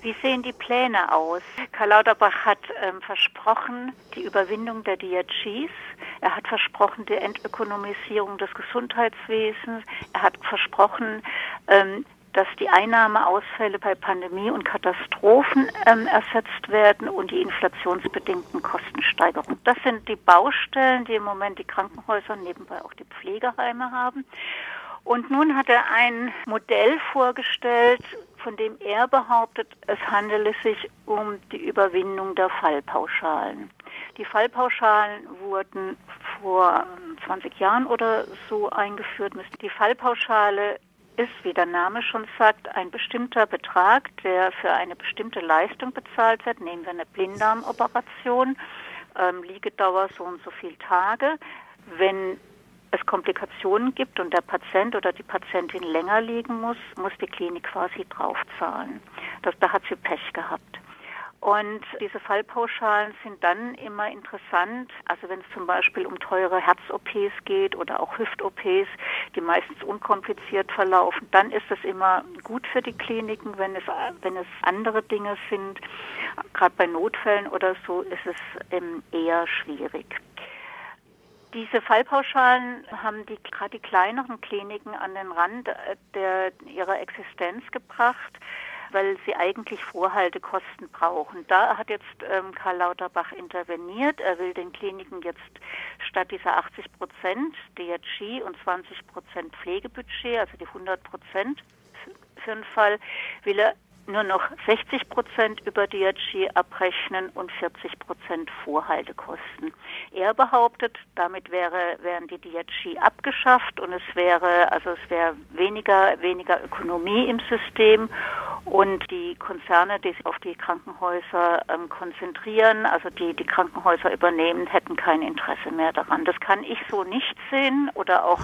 Wie sehen die Pläne aus? Karl Lauterbach hat ähm, versprochen die Überwindung der DRGs. Er hat versprochen die Entökonomisierung des Gesundheitswesens. Er hat versprochen, ähm, dass die Einnahmeausfälle bei Pandemie und Katastrophen ähm, ersetzt werden und die inflationsbedingten Kostensteigerungen. Das sind die Baustellen, die im Moment die Krankenhäuser, nebenbei auch die Pflegeheime haben. Und nun hat er ein Modell vorgestellt, von dem er behauptet, es handele sich um die Überwindung der Fallpauschalen. Die Fallpauschalen wurden vor 20 Jahren oder so eingeführt. Die Fallpauschale ist, wie der Name schon sagt, ein bestimmter Betrag, der für eine bestimmte Leistung bezahlt wird. Nehmen wir eine Blinddarmoperation, ähm, Liegedauer so und so viele Tage. Wenn es Komplikationen gibt und der Patient oder die Patientin länger liegen muss, muss die Klinik quasi draufzahlen. Das, da hat sie Pech gehabt. Und diese Fallpauschalen sind dann immer interessant, also wenn es zum Beispiel um teure Herz-OPs geht oder auch Hüft-OPs, die meistens unkompliziert verlaufen, dann ist es immer gut für die Kliniken, wenn es, wenn es andere Dinge sind. Gerade bei Notfällen oder so ist es ähm, eher schwierig. Diese Fallpauschalen haben die, gerade die kleineren Kliniken an den Rand äh, der, ihrer Existenz gebracht weil sie eigentlich Vorhaltekosten brauchen. Da hat jetzt ähm, Karl Lauterbach interveniert. Er will den Kliniken jetzt statt dieser 80 Prozent DRG und 20 Prozent Pflegebudget, also die 100 Prozent für den Fall, will er nur noch 60 Prozent über DRG abrechnen und 40 Prozent Vorhaltekosten. Er behauptet, damit wäre, wären die DRG abgeschafft und es wäre, also es wäre weniger, weniger Ökonomie im System und die Konzerne, die sich auf die Krankenhäuser ähm, konzentrieren, also die die Krankenhäuser übernehmen, hätten kein Interesse mehr daran. Das kann ich so nicht sehen oder auch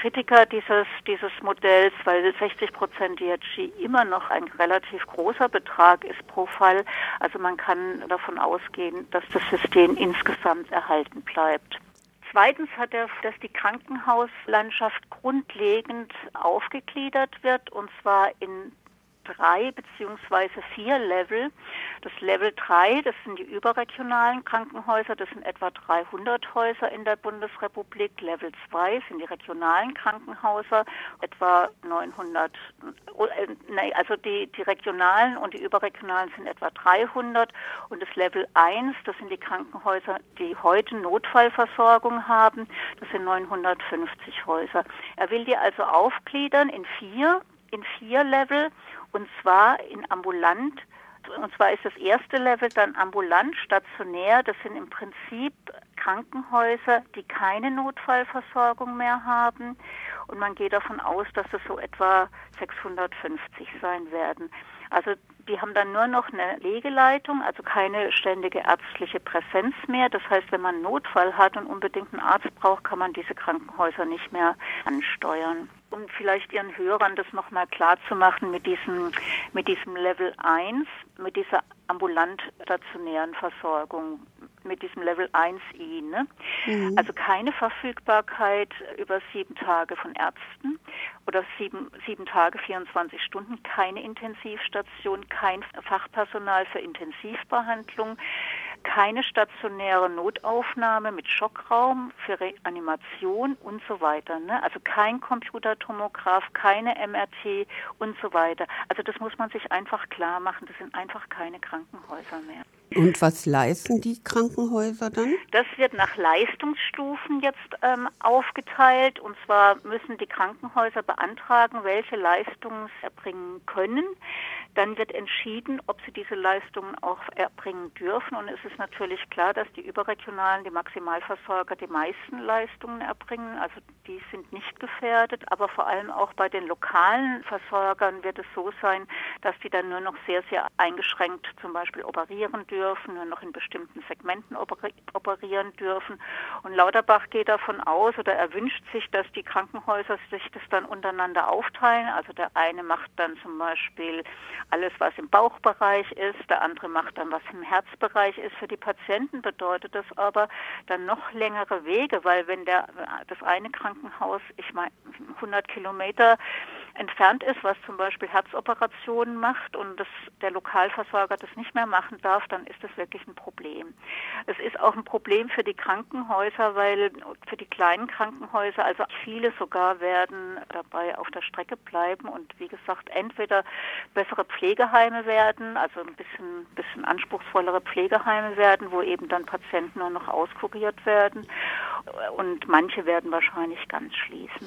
Kritiker dieses, dieses Modells, weil 60 Prozent DRG immer noch ein relativ großer Betrag ist pro Fall. Also man kann davon ausgehen, dass das System insgesamt erhalten bleibt. Zweitens hat er, dass die Krankenhauslandschaft grundlegend aufgegliedert wird, und zwar in drei beziehungsweise vier Level. Das Level 3, das sind die überregionalen Krankenhäuser, das sind etwa 300 Häuser in der Bundesrepublik. Level 2 sind die regionalen Krankenhäuser, etwa 900, äh, also die, die regionalen und die überregionalen sind etwa 300 und das Level 1, das sind die Krankenhäuser, die heute Notfallversorgung haben, das sind 950 Häuser. Er will die also aufgliedern in vier in vier Level und zwar in ambulant. Und zwar ist das erste Level dann ambulant, stationär. Das sind im Prinzip Krankenhäuser, die keine Notfallversorgung mehr haben. Und man geht davon aus, dass es so etwa 650 sein werden. Also die haben dann nur noch eine Legeleitung, also keine ständige ärztliche Präsenz mehr. Das heißt, wenn man einen Notfall hat und unbedingt einen Arzt braucht, kann man diese Krankenhäuser nicht mehr ansteuern um vielleicht Ihren Hörern das nochmal klar zu machen mit diesem, mit diesem Level 1, mit dieser ambulant stationären Versorgung, mit diesem Level 1i. Ne? Mhm. Also keine Verfügbarkeit über sieben Tage von Ärzten oder sieben, sieben Tage, 24 Stunden, keine Intensivstation, kein Fachpersonal für Intensivbehandlung, keine stationäre Notaufnahme mit Schockraum für Reanimation und so weiter. Ne? Also kein Computertomograph, keine MRT und so weiter. Also das muss man sich einfach klar machen. Das sind einfach keine Krankenhäuser mehr. Und was leisten die Krankenhäuser dann? Das wird nach Leistungsstufen jetzt ähm, aufgeteilt. Und zwar müssen die Krankenhäuser beantragen, welche Leistungen sie erbringen können. Dann wird entschieden, ob sie diese Leistungen auch erbringen dürfen. Und es ist natürlich klar, dass die überregionalen, die Maximalversorger die meisten Leistungen erbringen. Also die sind nicht gefährdet. Aber vor allem auch bei den lokalen Versorgern wird es so sein, dass die dann nur noch sehr, sehr eingeschränkt zum Beispiel operieren dürfen, nur noch in bestimmten Segmenten operieren dürfen. Und Lauterbach geht davon aus oder er wünscht sich, dass die Krankenhäuser sich das dann untereinander aufteilen. Also der eine macht dann zum Beispiel alles, was im Bauchbereich ist. Der andere macht dann, was im Herzbereich ist. Für die Patienten bedeutet das aber dann noch längere Wege, weil wenn der, das eine Krankenhaus, ich meine, 100 Kilometer entfernt ist, was zum Beispiel Herzoperationen macht und das, der Lokalversorger das nicht mehr machen darf, dann ist das wirklich ein Problem. Es ist auch ein Problem für die Krankenhäuser, weil für die kleinen Krankenhäuser, also viele sogar werden dabei auf der Strecke bleiben und wie gesagt, entweder bessere Pflegeheime werden, also ein bisschen, bisschen anspruchsvollere Pflegeheime werden, wo eben dann Patienten nur noch auskuriert werden und manche werden wahrscheinlich ganz schließen.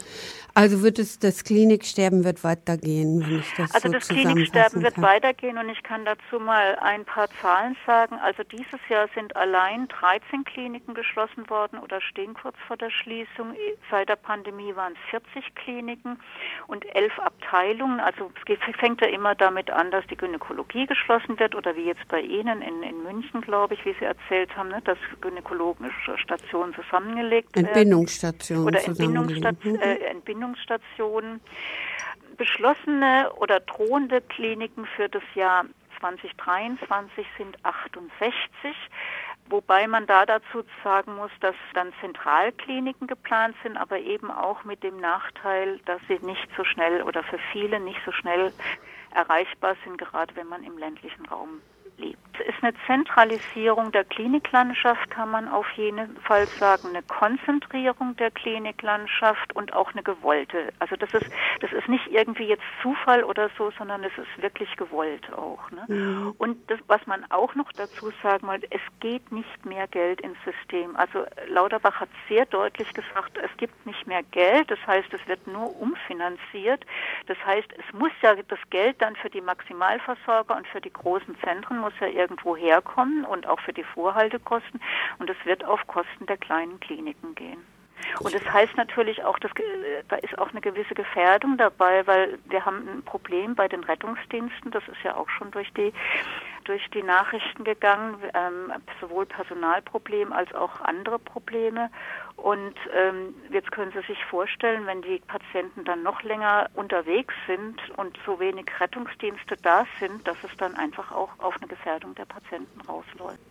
Also wird es das Kliniksterben wird weitergehen, wenn ich das Also so das Kliniksterben wird weitergehen und ich kann dazu mal ein paar Zahlen sagen. Also dieses Jahr sind allein 13 Kliniken geschlossen worden oder stehen kurz vor der Schließung. Seit der Pandemie waren es 40 Kliniken und elf Abteilungen. Also es fängt ja immer damit an, dass die Gynäkologie geschlossen wird oder wie jetzt bei Ihnen in, in München, glaube ich, wie Sie erzählt haben, ne, dass gynäkologische Stationen zusammengelegt werden. Entbindungsstationen Oder Mhm. äh, Entbindungsstationen. Beschlossene oder drohende Kliniken für das Jahr 2023 sind 68. Wobei man da dazu sagen muss, dass dann Zentralkliniken geplant sind, aber eben auch mit dem Nachteil, dass sie nicht so schnell oder für viele nicht so schnell erreichbar sind, gerade wenn man im ländlichen Raum lebt. Es ist eine Zentralisierung der Kliniklandschaft, kann man auf jeden Fall sagen, eine Konzentrierung der Kliniklandschaft und auch eine gewollte. Also das ist, das ist nicht irgendwie jetzt Zufall oder so, sondern es ist wirklich gewollt auch. Ne? Mhm. Und das, was man auch noch dazu sagen wollte, es geht nicht mehr Geld ins System. Also Lauterbach hat sehr deutlich gesagt, es gibt nicht mehr Geld, das heißt, es wird nur umfinanziert. Das heißt, es muss ja das Geld dann für die Maximalversorger und für die großen Zentren muss ja irgendwo herkommen und auch für die Vorhaltekosten und es wird auf Kosten der kleinen Kliniken gehen. Und das heißt natürlich auch, dass, da ist auch eine gewisse Gefährdung dabei, weil wir haben ein Problem bei den Rettungsdiensten, das ist ja auch schon durch die durch die Nachrichten gegangen, ähm, sowohl Personalproblem als auch andere Probleme. Und ähm, jetzt können Sie sich vorstellen, wenn die Patienten dann noch länger unterwegs sind und so wenig Rettungsdienste da sind, dass es dann einfach auch auf eine Gefährdung der Patienten rausläuft.